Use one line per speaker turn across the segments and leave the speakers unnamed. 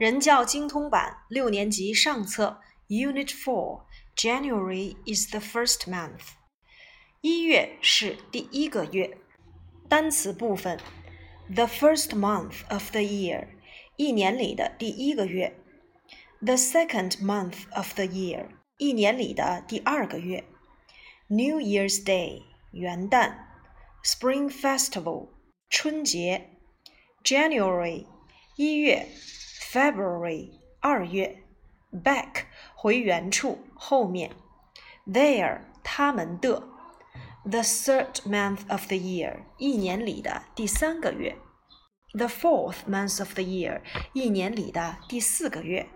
人教精通版六年级上册 Unit Four January is the first month。一月是第一个月。单词部分：the first month of the year，一年里的第一个月；the second month of the year，一年里的第二个月；New Year's Day，元旦；Spring Festival，春节；January，一月。 February 二月，back 回原处后面，there 他们的，the third month of the year 一年里的第三个月，the fourth month of the year 一年里的第四个月，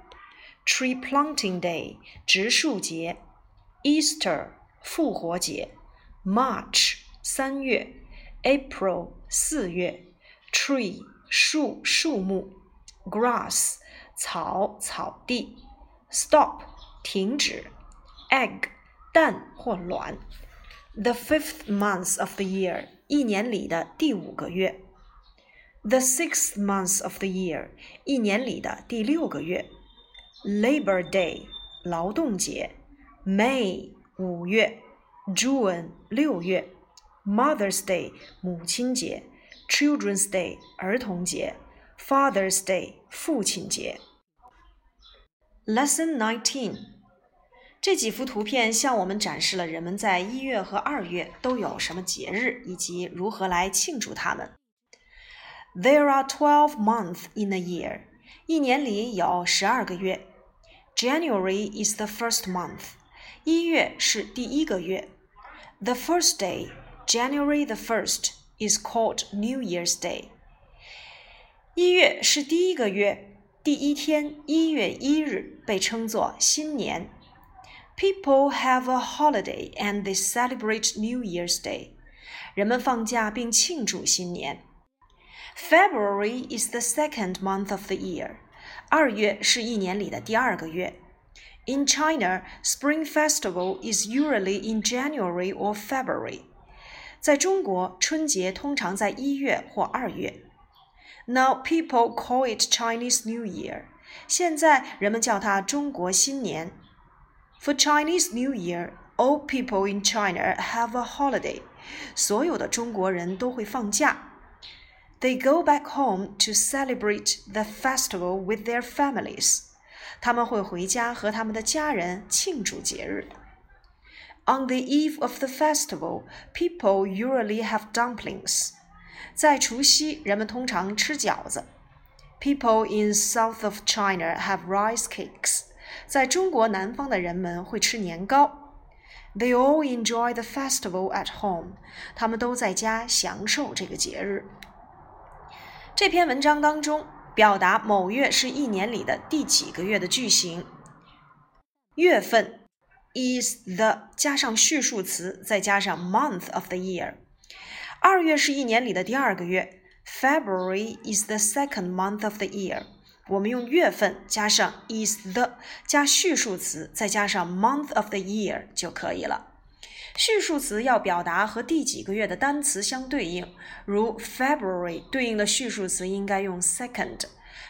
tree planting day 植树节，Easter 复活节，March 三月，April 四月，tree 树树木。 grass 草草地，stop 停止，egg 蛋或卵，the fifth month of the year 一年里的第五个月，the sixth month of the year 一年里的第六个月，Labor Day 劳动节，May 五月，June 六月，Mother's Day 母亲节，Children's Day 儿童节。 Father's Day 父亲节。Lesson Nineteen，这几幅图片向我们展示了人们在一月和二月都有什么节日，以及如何来庆祝它们。There are twelve months in a year，一年里有十二个月。January is the first month，一月是第一个月。The first day, January the first, is called New Year's Day。 一月是第一个月，第一天一月一日被称作新年。People have a holiday and they celebrate New Year's Day。人们放假并庆祝新年。February is the second month of the year。二月是一年里的第二个月。In China, Spring Festival is usually in January or February。在中国，春节通常在一月或二月。 Now people call it Chinese New Year. 现在人们叫它中国新年。For Chinese New Year, all people in China have a holiday. 所有的中国人都会放假。They go back home to celebrate the festival with their families. 他们会回家和他们的家人庆祝节日。On the eve of the festival, people usually have dumplings. 在除夕，人们通常吃饺子。People in south of China have rice cakes。在中国南方的人们会吃年糕。They all enjoy the festival at home。他们都在家享受这个节日。这篇文章当中，表达某月是一年里的第几个月的句型。月份 is the 加上序数词，再加上 month of the year。 二月是一年里的第二个月，February is the second month of the year。我们用月份加上 is the 加序数词，再加上 month of the year 就可以了。序数词要表达和第几个月的单词相对应，如 February 对应的序数词应该用 second。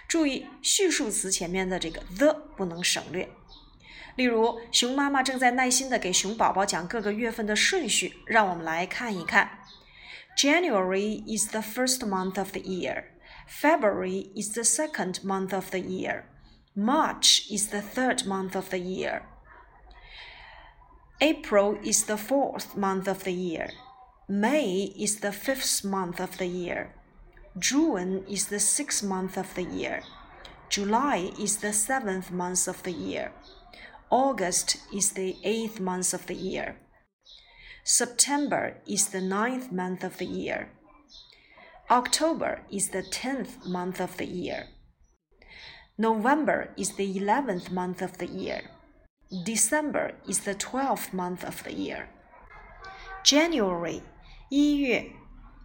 注意序数词前面的这个 the 不能省略。例如，熊妈妈正在耐心地给熊宝宝讲各个月份的顺序，让我们来看一看。January is the first month of the year. February is the second month of the year. March is the third month of the year. April is the fourth month of the year. May is the fifth month of the year. June is the sixth month of the year. July is the seventh month of the year. August is the eighth month of the year. September is the ninth month of the year. October is the tenth month of the year. November is the eleventh month of the year. December is the twelfth month of the year. January 一月，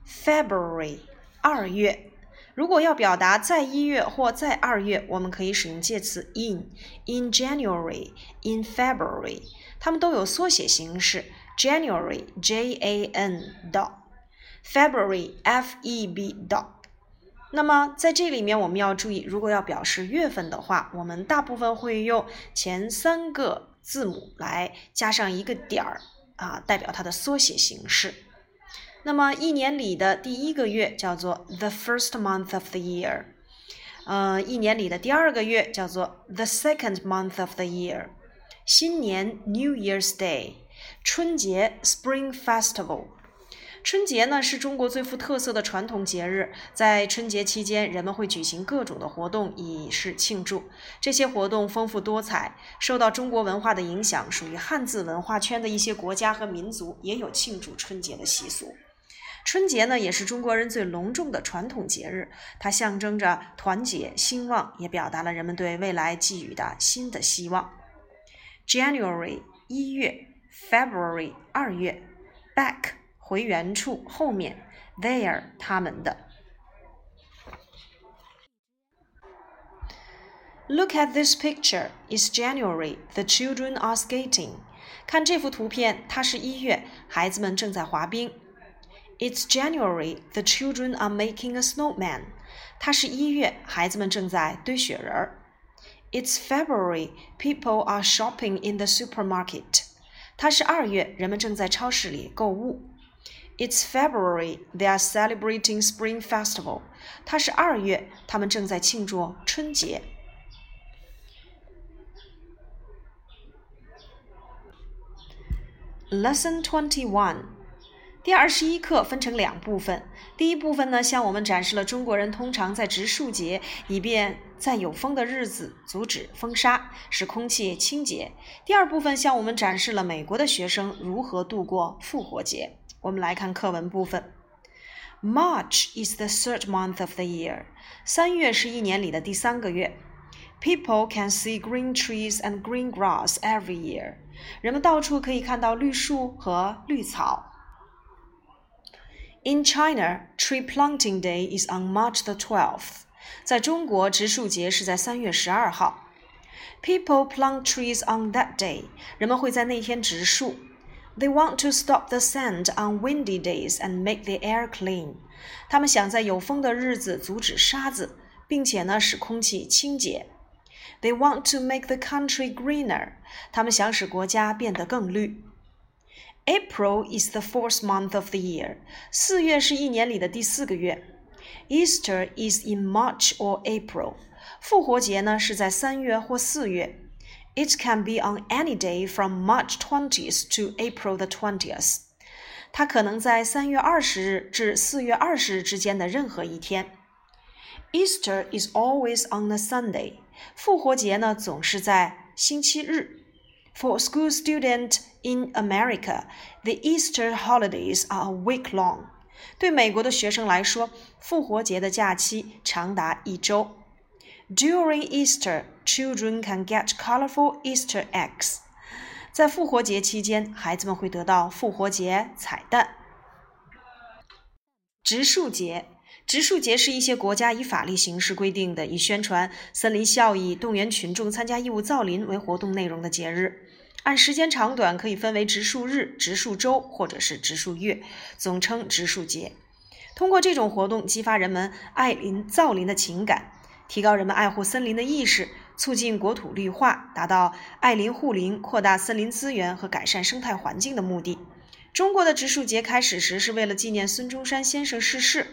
February 二月。如果要表达在一月或在二月，我们可以使用介词 in、in January、in February，它们都有缩写形式。 January J A N dot February F E B dot 那么在这里面我们要注意，如果要表示月份的话，我们大部分会用前三个字母来加上一个点儿啊，代表它的缩写形式。那么一年里的第一个月叫做 the first month of the year，呃，一年里的第二个月叫做 the second month of the year，新年 New Year's Day，春节 Spring Festival。春节呢是中国最富特色的传统节日，在春节期间，人们会举行各种的活动以示庆祝。这些活动丰富多彩，受到中国文化的影响，属于汉字文化圈的一些国家和民族也有庆祝春节的习俗。春节呢，也是中国人最隆重的传统节日，它象征着团结兴旺，也表达了人们对未来寄予的新的希望。January 一月 ，February 二月，Back 回原处后面，There 他们的。Look at this picture. It's January. The children are skating. 看这幅图片，它是一月，孩子们正在滑冰。It's January. The children are making a snowman. 它是一月，孩子们正在堆雪人儿。It's February. People are shopping in the supermarket. 它是二月，人们正在超市里购物。It's February. They are celebrating Spring Festival. 它是二月，他们正在庆祝春节。Lesson Twenty One. 第二十一课分成两部分，第一部分呢，向我们展示了中国人通常在植树节，以便在有风的日子阻止风沙，使空气清洁。第二部分向我们展示了美国的学生如何度过复活节。我们来看课文部分。March is the third month of the year。三月是一年里的第三个月。People can see green trees and green grass every year。人们到处可以看到绿树和绿草。In China, Tree Planting Day is on March the 12th. 在中国，植树节是在三月十二号。People plant trees on that day. 人们会在那天植树。They want to stop the sand on windy days and make the air clean. 他们想在有风的日子阻止沙子，并且呢使空气清洁。They want to make the country greener. 他们想使国家变得更绿。April is the fourth month of the year. 四月是一年里的第四个月。 Easter is in March or April. 复活节呢是在三月或四月。It can be on any day from March 20th to April the 20th. 它可能在三月二十日至四月二十日之间的任何一天。Easter is always on a Sunday. 复活节呢总是在星期日。For school students in America, the Easter holidays are a week long. 对美国的学生来说，复活节的假期长达一周。During Easter, children can get colorful Easter eggs. 在复活节期间，孩子们会得到复活节彩蛋。植树节，植树节是一些国家以法律形式规定的，以宣传森林效益、动员群众参加义务造林为活动内容的节日。按时间长短可以分为植树日、植树周或者是植树月，总称植树节。通过这种活动，激发人们爱林造林的情感，提高人们爱护森林的意识，促进国土绿化，达到爱林护林、扩大森林资源和改善生态环境的目的。中国的植树节开始时是为了纪念孙中山先生逝世。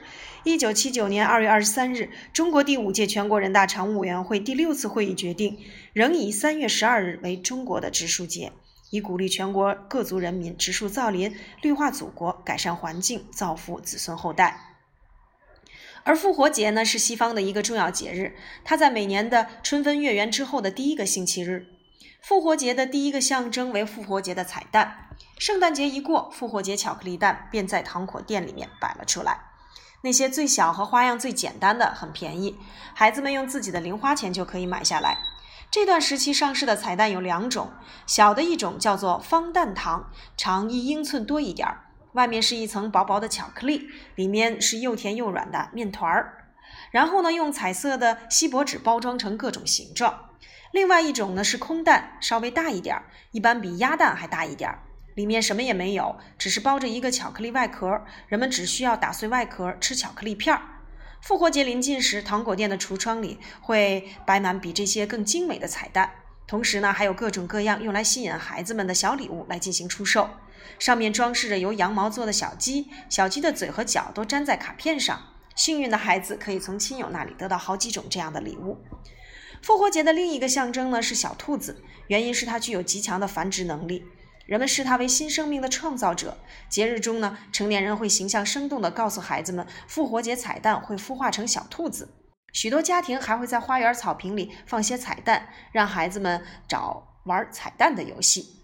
一九七九年二月二十三日，中国第五届全国人大常务委员会第六次会议决定，仍以三月十二日为中国的植树节，以鼓励全国各族人民植树造林，绿化祖国，改善环境，造福子孙后代。而复活节呢，是西方的一个重要节日，它在每年的春分月圆之后的第一个星期日。复活节的第一个象征为复活节的彩蛋。圣诞节一过，复活节巧克力蛋便在糖果店里面摆了出来。那些最小和花样最简单的很便宜，孩子们用自己的零花钱就可以买下来。这段时期上市的彩蛋有两种，小的一种叫做方蛋糖，长一英寸多一点儿，外面是一层薄薄的巧克力，里面是又甜又软的面团儿。然后呢，用彩色的锡箔纸包装成各种形状。另外一种呢是空蛋，稍微大一点儿，一般比鸭蛋还大一点儿，里面什么也没有，只是包着一个巧克力外壳，人们只需要打碎外壳吃巧克力片儿。复活节临近时，糖果店的橱窗里会摆满比这些更精美的彩蛋，同时呢，还有各种各样用来吸引孩子们的小礼物来进行出售。上面装饰着由羊毛做的小鸡，小鸡的嘴和脚都粘在卡片上。幸运的孩子可以从亲友那里得到好几种这样的礼物。复活节的另一个象征呢是小兔子，原因是它具有极强的繁殖能力。人们视它为新生命的创造者。节日中呢，成年人会形象生动地告诉孩子们，复活节彩蛋会孵化成小兔子。许多家庭还会在花园草坪里放些彩蛋，让孩子们找玩彩蛋的游戏。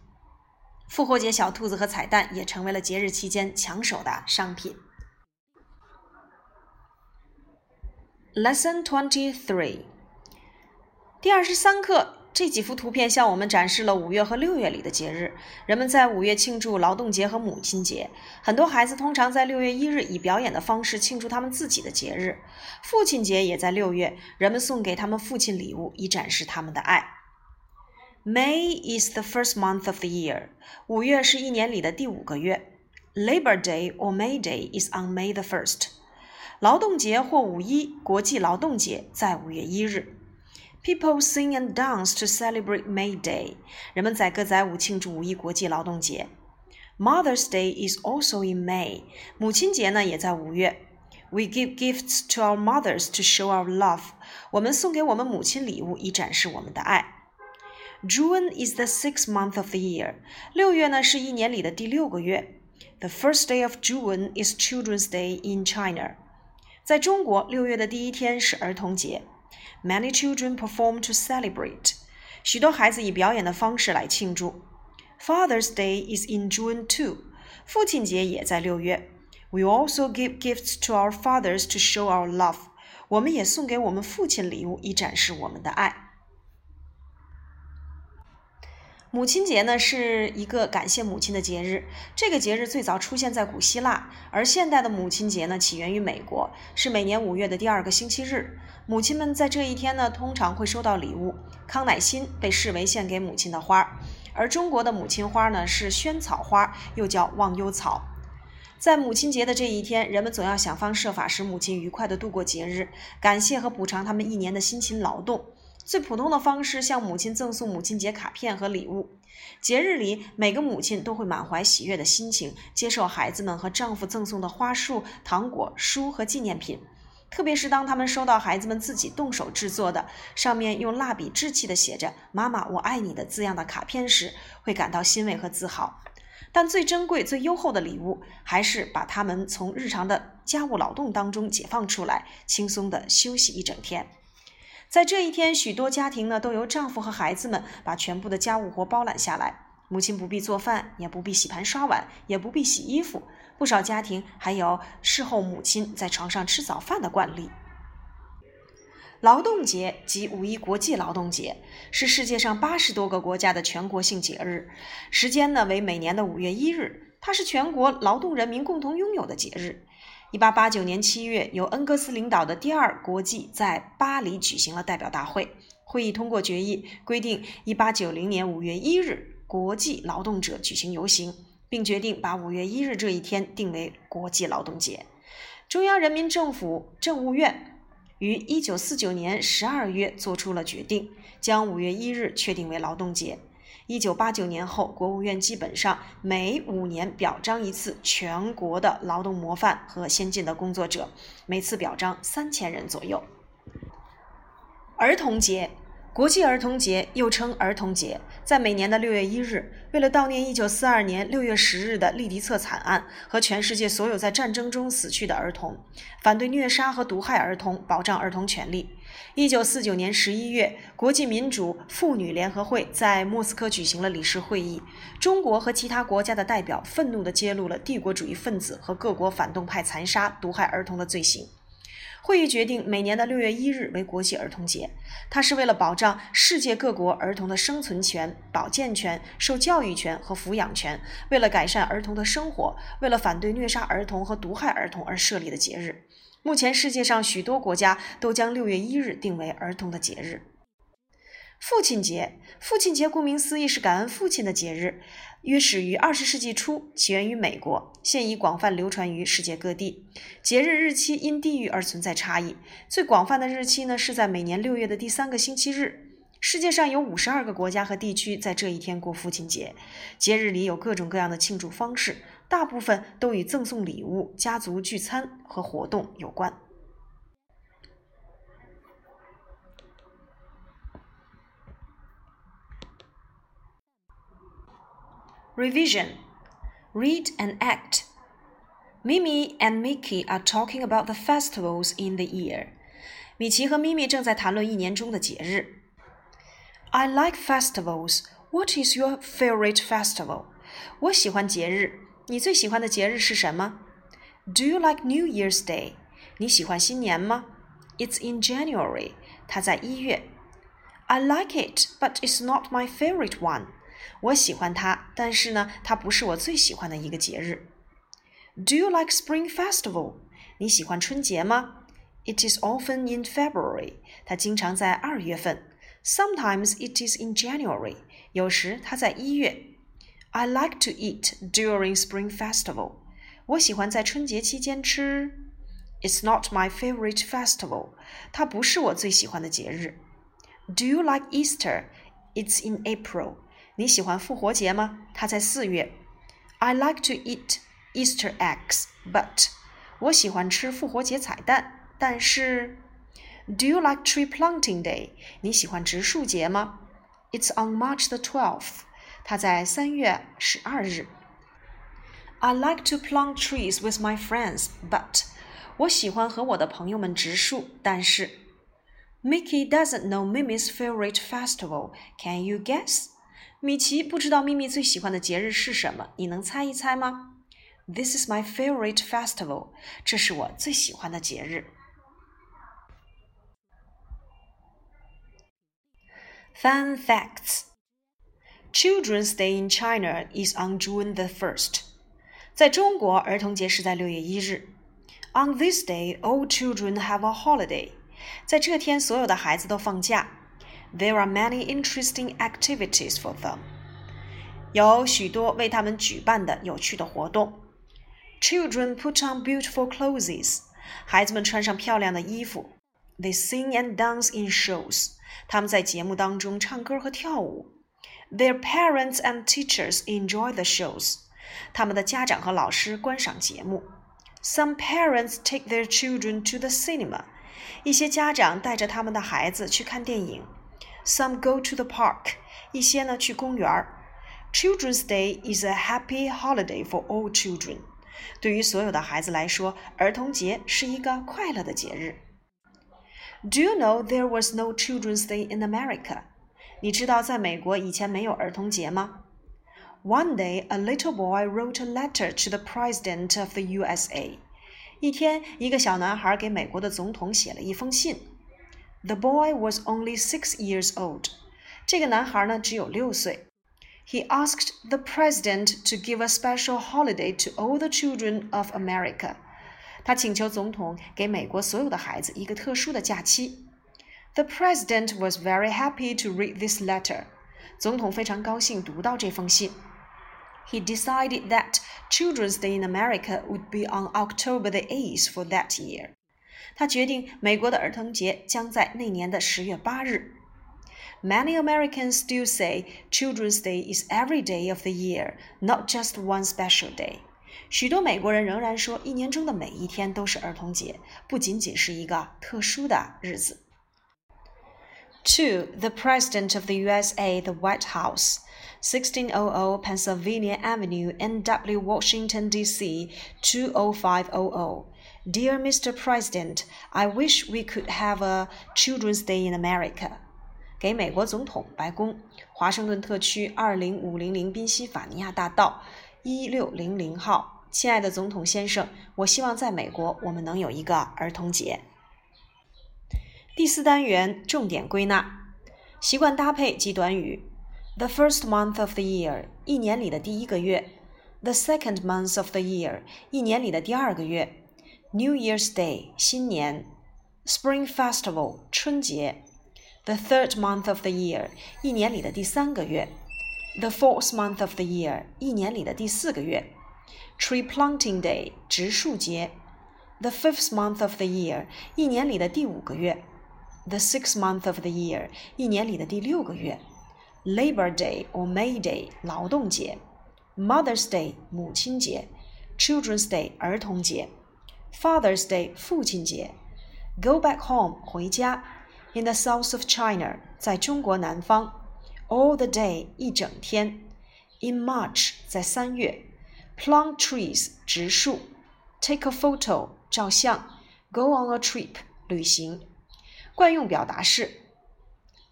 复活节小兔子和彩蛋也成为了节日期间抢手的商品。Lesson Twenty Three，第二十三课。这几幅图片向我们展示了五月和六月里的节日。人们在五月庆祝劳动节和母亲节。很多孩子通常在六月一日以表演的方式庆祝他们自己的节日。父亲节也在六月，人们送给他们父亲礼物以展示他们的爱。May is the first month of the year。五月是一年里的第五个月。Labor Day or May Day is on May the first。劳动节或五一国际劳动节在五月一日。People sing and dance to celebrate May Day. 人们载歌载舞庆祝五一国际劳动节。Mother's Day is also in May. 母亲节呢也在五月。We give gifts to our mothers to show our love. 我们送给我们母亲礼物以展示我们的爱。June is the sixth month of the year. 六月呢是一年里的第六个月。The first day of June is Children's Day in China. 在中国，六月的第一天是儿童节。 Many children perform to celebrate. 许多孩子以表演的方式来庆祝。Father's Day is in June too. 父亲节也在六月。We also give gifts to our fathers to show our love. 我们也送给我们父亲礼物，以展示我们的爱。 母亲节呢是一个感谢母亲的节日。这个节日最早出现在古希腊，而现代的母亲节呢起源于美国，是每年五月的第二个星期日。母亲们在这一天呢通常会收到礼物。康乃馨被视为献给母亲的花儿，而中国的母亲花呢是萱草花，又叫忘忧草。在母亲节的这一天，人们总要想方设法使母亲愉快地度过节日，感谢和补偿他们一年的辛勤劳动。最普通的方式，向母亲赠送母亲节卡片和礼物。节日里，每个母亲都会满怀喜悦的心情，接受孩子们和丈夫赠送的花束、糖果、书和纪念品。特别是当他们收到孩子们自己动手制作的、上面用蜡笔稚气的写着“妈妈，我爱你”的字样的卡片时，会感到欣慰和自豪。但最珍贵、最优厚的礼物，还是把他们从日常的家务劳动当中解放出来，轻松地休息一整天。在这一天，许多家庭呢都由丈夫和孩子们把全部的家务活包揽下来，母亲不必做饭，也不必洗盘刷碗，也不必洗衣服。不少家庭还有事后母亲在床上吃早饭的惯例。劳动节及五一国际劳动节是世界上八十多个国家的全国性节日，时间呢为每年的五月一日，它是全国劳动人民共同拥有的节日。一八八九年七月，由恩格斯领导的第二国际在巴黎举行了代表大会。会议通过决议，规定一八九零年五月一日国际劳动者举行游行，并决定把五月一日这一天定为国际劳动节。中央人民政府政务院于一九四九年十二月作出了决定，将五月一日确定为劳动节。一九八九年后，国务院基本上每五年表彰一次全国的劳动模范和先进的工作者，每次表彰三千人左右。儿童节。国际儿童节又称儿童节，在每年的六月一日，为了悼念一九四二年六月十日的利迪策惨案和全世界所有在战争中死去的儿童，反对虐杀和毒害儿童，保障儿童权利。一九四九年十一月，国际民主妇女联合会在莫斯科举行了理事会议，中国和其他国家的代表愤怒地揭露了帝国主义分子和各国反动派残杀、毒害儿童的罪行。会议决定每年的六月一日为国际儿童节，它是为了保障世界各国儿童的生存权、保健权、受教育权和抚养权，为了改善儿童的生活，为了反对虐杀儿童和毒害儿童而设立的节日。目前，世界上许多国家都将六月一日定为儿童的节日。父亲节，父亲节顾名思义是感恩父亲的节日，约始于二十世纪初，起源于美国，现已广泛流传于世界各地。节日日期因地域而存在差异，最广泛的日期呢是在每年六月的第三个星期日。世界上有五十二个国家和地区在这一天过父亲节。节日里有各种各样的庆祝方式，大部分都与赠送礼物、家族聚餐和活动有关。Revision Read and act. Mimi and Mickey are talking about the festivals in the year. 米奇和咪咪正在谈论一年中的节日。I like festivals. What is your favorite festival? 我喜欢节日。 你最喜欢的节日是什么？Do you like New Year's Day? 你喜欢新年吗？It's in January. 它在一月。I like it, but it's not my favorite one. 我喜欢它，但是呢，它不是我最喜欢的一个节日。Do you like Spring Festival？你喜欢春节吗？It is often in February。它经常在二月份。Sometimes it is in January。有时它在一月。 I like to eat during Spring Festival。我喜欢在春节期间吃。It's not my favorite festival。它不是我最喜欢的节日。Do you like Easter? It's in April. 你喜欢复活节吗？它在四月。I like to eat Easter eggs, but 我喜欢吃复活节彩蛋。但是，Do you like tree planting day？你喜欢植树节吗？It's on March the twelfth。 他在三月十二日。I like to plant trees with my friends, but 我喜欢和我的朋友们植树，但是 doesn't know Mimi's favorite festival. Can you guess? 米奇不知道咪咪最喜欢的节日是什么，你能猜一猜吗？This is my favorite festival. 这是我最喜欢的节日。Fun facts. Children's Day in China is on June the first。在中国，儿童节是在六月一日。On this day, all children have a holiday。在这天，所有的孩子都放假。There are many interesting activities for them. 有许多为他们举办的有趣的活动。Children put on beautiful clothes. 孩子们穿上漂亮的衣服。They sing and dance in shows. 他们在节目当中唱歌和跳舞。 Their parents and teachers enjoy the shows. 他们的家长和老师观赏节目。Some parents take their children to the cinema. 一些家长带着他们的孩子去看电影。some go to the park，一些呢去公园儿。Children's Day is a happy holiday for all children。对于所有的孩子来说，儿童节是一个快乐的节日。Do you know there was no Children's Day in America？ 你知道在美国以前没有儿童节吗？One day, a little boy wrote a letter to the President of the USA。一天，一个小男孩给美国的总统写了一封信。the boy was only six years old. 这个男孩呢只有六岁。He asked the president to give a special holiday to all the children of America. 他请求总统给美国所有的孩子一个特殊的假期。 The president was very happy to read this letter. 总统非常高兴读到这封信。He decided that Children's Day in America would be on October the 8th for that year. 他决定，美国的儿童节将在那年的十月八日。Many Americans still say Children's Day is every day of the year, not just one special day. 许多美国人仍然说，一年中的每一天都是儿童节，不仅仅是一个特殊的日子。 To the President of the USA, the White House, 1600 Pennsylvania Avenue, NW, Washington, D.C. 20500. Dear Mr. President, I wish we could have a Children's Day in America. 给美国总统白宫，华盛顿特区二零五零零宾夕法尼亚大道一六零零号。亲爱的总统先生，我希望在美国我们能有一个儿童节。 第四单元重点归纳：习惯搭配及短语。The first month of the year，一年里的第一个月；the second month of the year，一年里的第二个月。New Year's Day 新年，Spring Festival 春节 The third month of the year，一年里的第三个月。The fourth month of the year，一年里的第四个月。Tree planting day，植树节。The fifth month of the year，一年里的第五个月。The sixth month of the year，一年里的第六个月。Labor Day or May Day，劳动节。Mother's Day，母亲节。Children's Day，儿童节。Father's Day，父亲节。Go back home，回家。In the south of China，在中国南方。All the day，一整天。In March，在三月。Plant trees，植树。Take a photo，照相。Go on a trip，旅行。 惯用表达式。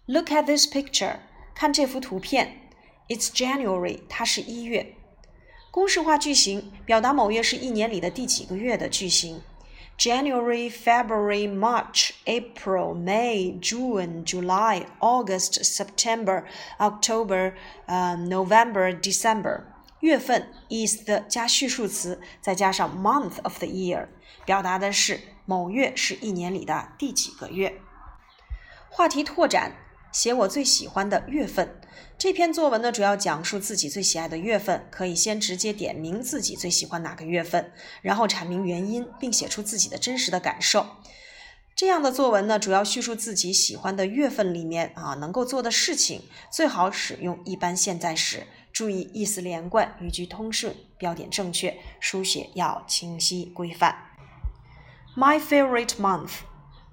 Look at this picture，看这幅图片。It's January，它是一月。公式化句型表达某月是一年里的第几个月的句型。January, February, March, April, May, June, July, August, September, October, uh, November, December。月份 is the 加序数词，再加上 month of the year，表达的是某月是一年里的第几个月。 话题拓展。写我最喜欢的月份。这篇作文呢，主要讲述自己最喜爱的月份，可以先直接点明自己最喜欢哪个月份，然后阐明原因，并写出自己的真实的感受。这样的作文呢，主要叙述自己喜欢的月份里面啊能够做的事情，最好使用一般现在时，注意意思连贯，语句通顺，标点正确，书写要清晰规范。My favorite month.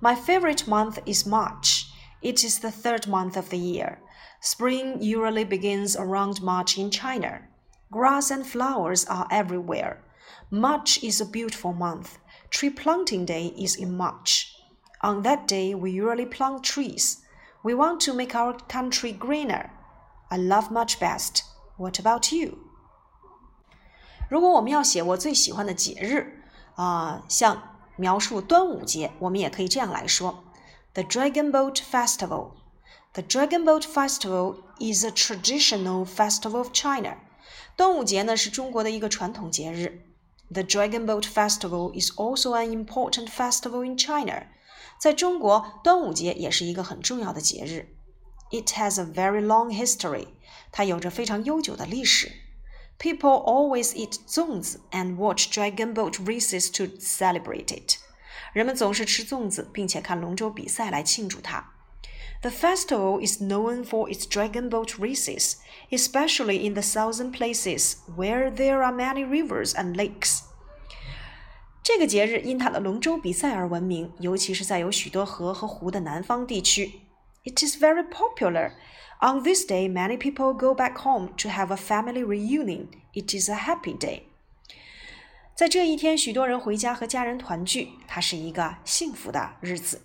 My favorite month is March. It is the third month of the year. Spring usually begins around March in China. Grass and flowers are everywhere. March is a beautiful month. Tree planting day is in March. On that day, we usually plant trees. We want to make our country greener. I love March best. What about you? 如果我们要写我最喜欢的节日啊、呃，像描述端午节，我们也可以这样来说。 the Dragon Boat Festival. The Dragon Boat Festival is a traditional festival of China. 端午节呢是中国的一个传统节日。The Dragon Boat Festival is also an important festival in China. 在中国，端午节也是一个很重要的节日。It has a very long history. 它有着非常悠久的历史。People always eat 粽子 and watch dragon boat races to celebrate it. 人们总是吃粽子，并且看龙舟比赛来庆祝它。The festival is known for its dragon boat races, especially in the southern places where there are many rivers and lakes. 这个节日因它的龙舟比赛而闻名，尤其是在有许多河和湖的南方地区。It is very popular. On this day, many people go back home to have a family reunion. It is a happy day. 在这一天，许多人回家和家人团聚，它是一个幸福的日子。